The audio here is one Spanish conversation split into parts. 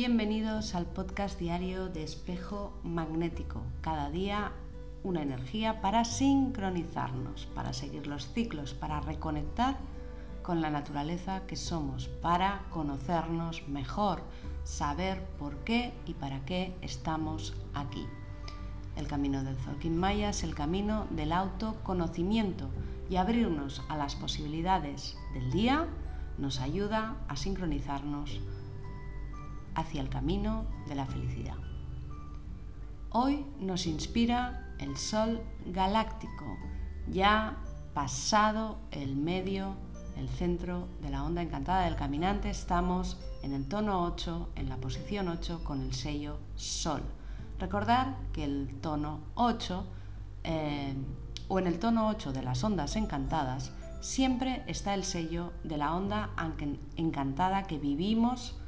Bienvenidos al podcast diario de Espejo Magnético. Cada día una energía para sincronizarnos, para seguir los ciclos, para reconectar con la naturaleza que somos, para conocernos mejor, saber por qué y para qué estamos aquí. El camino del Zolkin Maya es el camino del autoconocimiento y abrirnos a las posibilidades del día nos ayuda a sincronizarnos hacia el camino de la felicidad. Hoy nos inspira el Sol galáctico, ya pasado el medio, el centro de la onda encantada del caminante, estamos en el tono 8, en la posición 8 con el sello Sol. Recordar que el tono 8 eh, o en el tono 8 de las ondas encantadas siempre está el sello de la onda encantada que vivimos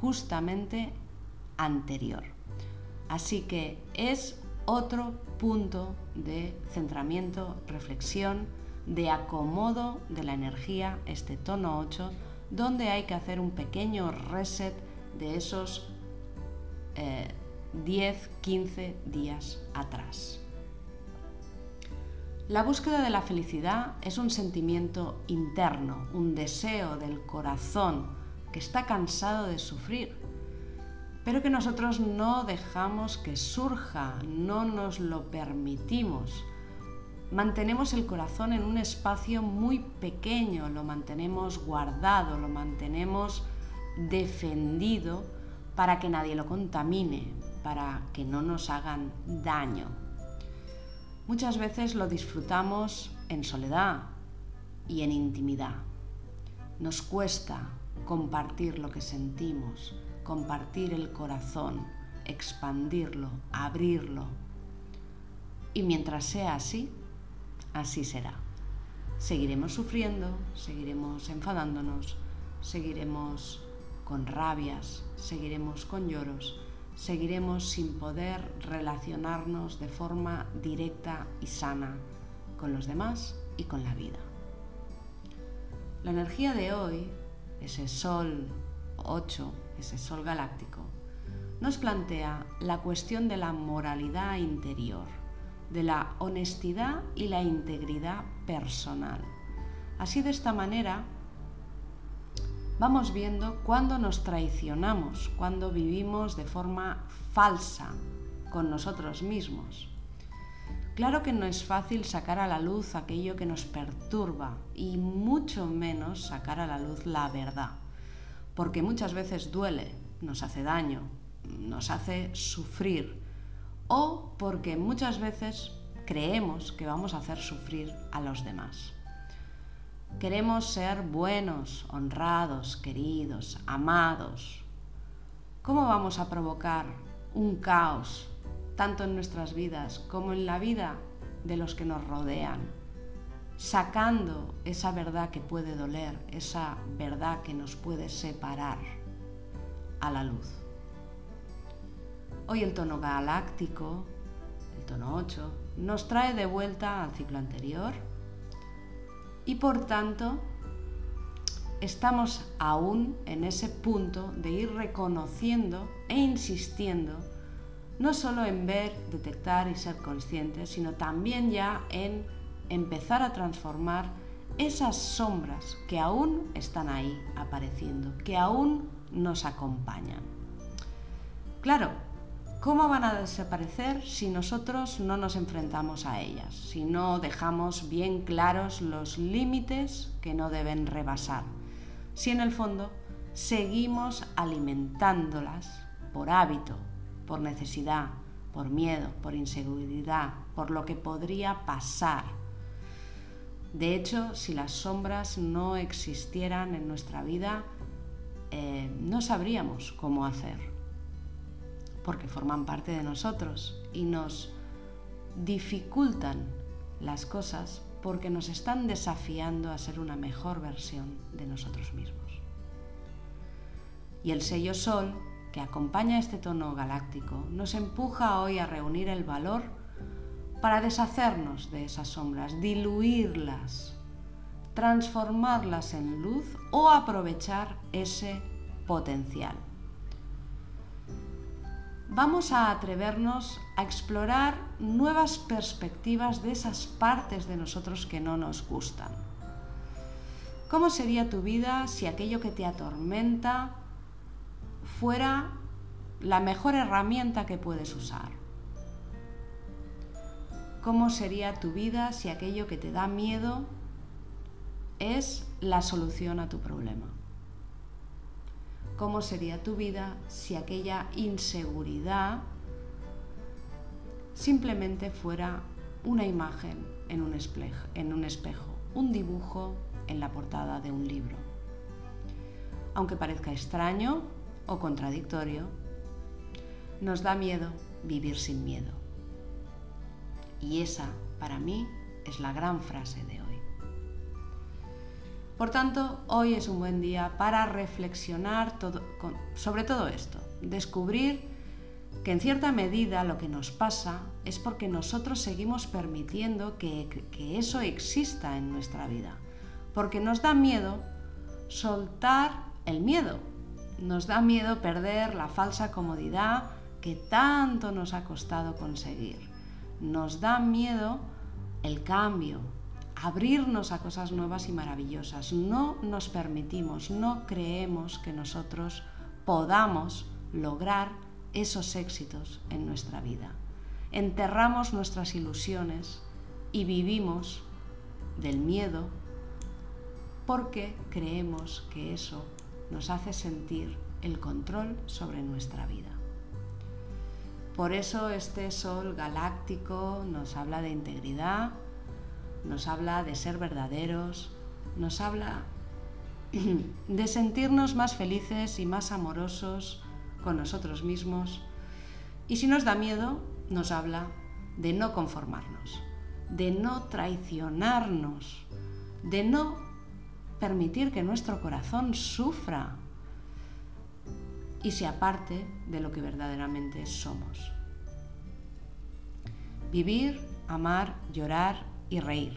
justamente anterior. Así que es otro punto de centramiento, reflexión, de acomodo de la energía, este tono 8, donde hay que hacer un pequeño reset de esos 10, eh, 15 días atrás. La búsqueda de la felicidad es un sentimiento interno, un deseo del corazón que está cansado de sufrir, pero que nosotros no dejamos que surja, no nos lo permitimos. Mantenemos el corazón en un espacio muy pequeño, lo mantenemos guardado, lo mantenemos defendido para que nadie lo contamine, para que no nos hagan daño. Muchas veces lo disfrutamos en soledad y en intimidad. Nos cuesta compartir lo que sentimos, compartir el corazón, expandirlo, abrirlo. Y mientras sea así, así será. Seguiremos sufriendo, seguiremos enfadándonos, seguiremos con rabias, seguiremos con lloros, seguiremos sin poder relacionarnos de forma directa y sana con los demás y con la vida. La energía de hoy, ese sol 8, ese sol galáctico, nos plantea la cuestión de la moralidad interior, de la honestidad y la integridad personal. Así de esta manera vamos viendo cuándo nos traicionamos, cuándo vivimos de forma falsa con nosotros mismos. Claro que no es fácil sacar a la luz aquello que nos perturba y mucho menos sacar a la luz la verdad, porque muchas veces duele, nos hace daño, nos hace sufrir o porque muchas veces creemos que vamos a hacer sufrir a los demás. Queremos ser buenos, honrados, queridos, amados. ¿Cómo vamos a provocar un caos tanto en nuestras vidas como en la vida de los que nos rodean? Sacando esa verdad que puede doler, esa verdad que nos puede separar a la luz. Hoy el tono galáctico, el tono 8, nos trae de vuelta al ciclo anterior y por tanto estamos aún en ese punto de ir reconociendo e insistiendo no solo en ver, detectar y ser conscientes, sino también ya en empezar a transformar esas sombras que aún están ahí apareciendo, que aún nos acompañan. Claro, ¿Cómo van a desaparecer si nosotros no nos enfrentamos a ellas, si no dejamos bien claros los límites que no deben rebasar? Si en el fondo seguimos alimentándolas por hábito, por necesidad, por miedo, por inseguridad, por lo que podría pasar. De hecho, si las sombras no existieran en nuestra vida, eh, no sabríamos cómo hacer porque forman parte de nosotros y nos dificultan las cosas porque nos están desafiando a ser una mejor versión de nosotros mismos. Y el sello Sol, que acompaña este tono galáctico, nos empuja hoy a reunir el valor para deshacernos de esas sombras, diluirlas, transformarlas en luz o aprovechar ese potencial. vamos a atrevernos a explorar nuevas perspectivas de esas partes de nosotros que no nos gustan. ¿Cómo sería tu vida si aquello que te atormenta fuera la mejor herramienta que puedes usar? ¿Cómo sería tu vida si aquello que te da miedo es la solución a tu problema? ¿Cómo sería tu vida si aquella inseguridad simplemente fuera una imagen en un, espejo, en un espejo, un dibujo en la portada de un libro? Aunque parezca extraño o contradictorio, nos da miedo vivir sin miedo. Y esa, para mí, es la gran frase de hoy. Por tanto, hoy es un buen día para reflexionar sobre todo esto, descubrir que en cierta medida lo que nos pasa es porque nosotros seguimos permitiendo que, que eso exista en nuestra vida, porque nos da miedo soltar el miedo, nos da miedo perder la falsa comodidad que tanto nos ha costado conseguir, nos da miedo el cambio, abrirnos a cosas nuevas y maravillosas. No nos permitimos, no creemos que nosotros podamos lograr esos éxitos en nuestra vida. Enterramos nuestras ilusiones y vivimos del miedo porque creemos que eso nos hace sentir el control sobre nuestra vida. Por eso este sol galáctico nos habla de integridad, nos habla de ser verdaderos, nos habla de sentirnos más felices y más amorosos con nosotros mismos. Y si nos da miedo, nos habla de no conformarnos, de no traicionarnos, de no permitir que nuestro corazón sufra y se aparte de lo que verdaderamente somos. Vivir, amar, llorar y reír,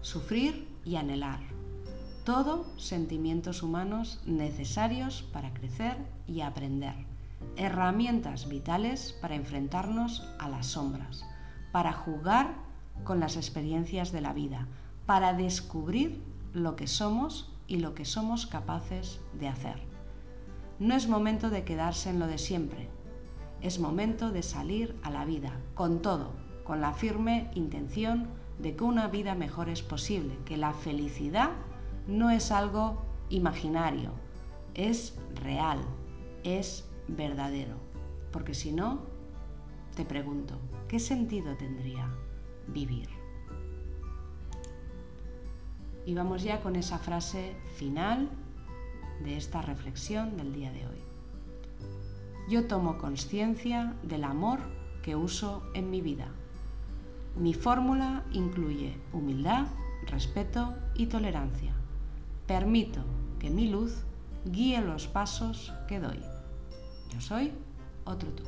sufrir y anhelar. Todo sentimientos humanos necesarios para crecer y aprender. Herramientas vitales para enfrentarnos a las sombras, para jugar con las experiencias de la vida, para descubrir lo que somos y lo que somos capaces de hacer. No es momento de quedarse en lo de siempre, es momento de salir a la vida, con todo, con la firme intención de que una vida mejor es posible, que la felicidad no es algo imaginario, es real, es verdadero. Porque si no, te pregunto, ¿qué sentido tendría vivir? Y vamos ya con esa frase final de esta reflexión del día de hoy. Yo tomo conciencia del amor que uso en mi vida. Mi fórmula incluye humildad, respeto y tolerancia. Permito que mi luz guíe los pasos que doy. Yo soy otro tú.